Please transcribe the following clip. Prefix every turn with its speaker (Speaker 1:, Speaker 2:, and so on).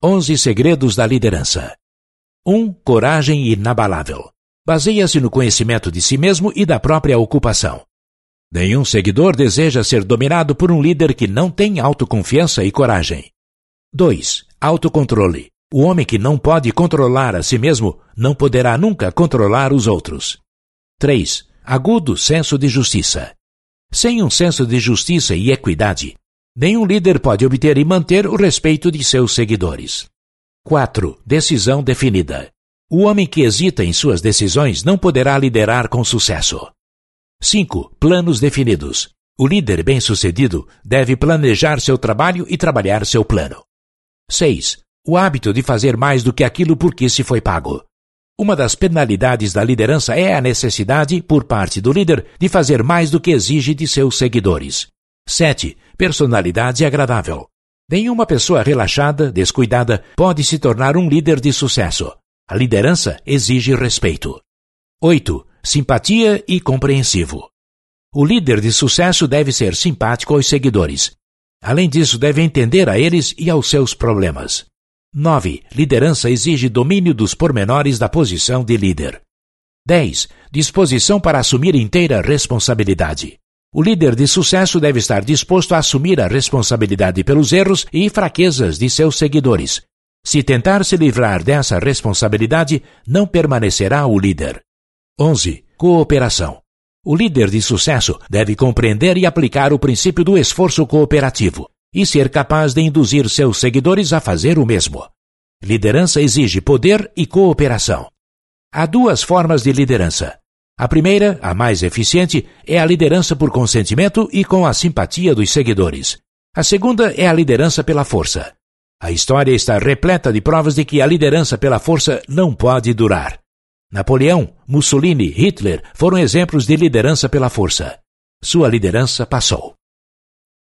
Speaker 1: 11 segredos da liderança. 1. Coragem inabalável. Baseia-se no conhecimento de si mesmo e da própria ocupação. Nenhum seguidor deseja ser dominado por um líder que não tem autoconfiança e coragem. 2. Autocontrole. O homem que não pode controlar a si mesmo não poderá nunca controlar os outros. 3. Agudo senso de justiça. Sem um senso de justiça e equidade, nenhum líder pode obter e manter o respeito de seus seguidores. 4. Decisão definida. O homem que hesita em suas decisões não poderá liderar com sucesso. 5. Planos definidos. O líder bem-sucedido deve planejar seu trabalho e trabalhar seu plano. 6. O hábito de fazer mais do que aquilo por que se foi pago. Uma das penalidades da liderança é a necessidade, por parte do líder, de fazer mais do que exige de seus seguidores. 7. Personalidade agradável. Nenhuma pessoa relaxada, descuidada, pode se tornar um líder de sucesso. A liderança exige respeito. 8. Simpatia e compreensivo. O líder de sucesso deve ser simpático aos seguidores. Além disso, deve entender a eles e aos seus problemas. 9. Liderança exige domínio dos pormenores da posição de líder. 10. Disposição para assumir inteira responsabilidade. O líder de sucesso deve estar disposto a assumir a responsabilidade pelos erros e fraquezas de seus seguidores. Se tentar se livrar dessa responsabilidade, não permanecerá o líder. 11. Cooperação. O líder de sucesso deve compreender e aplicar o princípio do esforço cooperativo e ser capaz de induzir seus seguidores a fazer o mesmo. Liderança exige poder e cooperação. Há duas formas de liderança. A primeira, a mais eficiente, é a liderança por consentimento e com a simpatia dos seguidores. A segunda é a liderança pela força. A história está repleta de provas de que a liderança pela força não pode durar. Napoleão, Mussolini, Hitler foram exemplos de liderança pela força. Sua liderança passou.